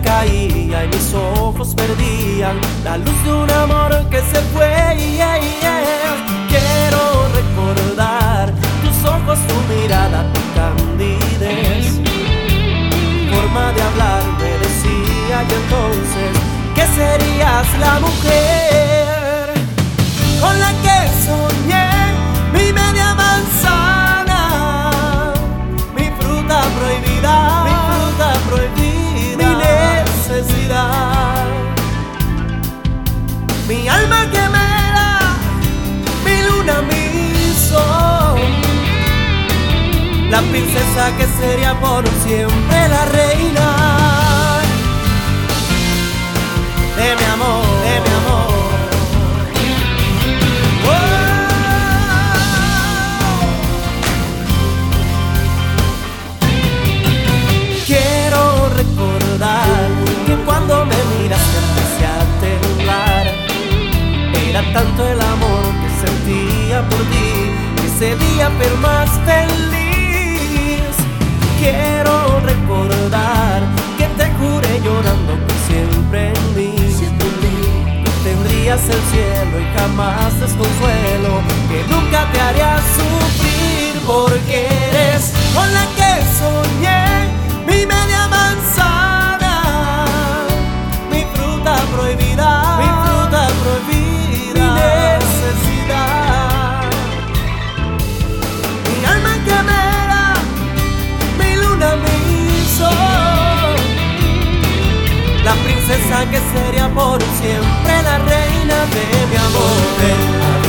caía y mis ojos perdían la luz de un amor que se fue. Quiero recordar tus ojos, tu mirada, tu candidez, forma de hablar me decía y entonces que serías la mujer que sería por siempre la reina. De mi amor, de mi amor. Quiero recordar que cuando me miraste empecé a temblar. Era tanto el amor que sentía por ti, que ese día pero más. Recordar que te juré llorando que siempre en mí. Tendrías el cielo y jamás desconsuelo, princesa que sería por siempre la reina de mi amor.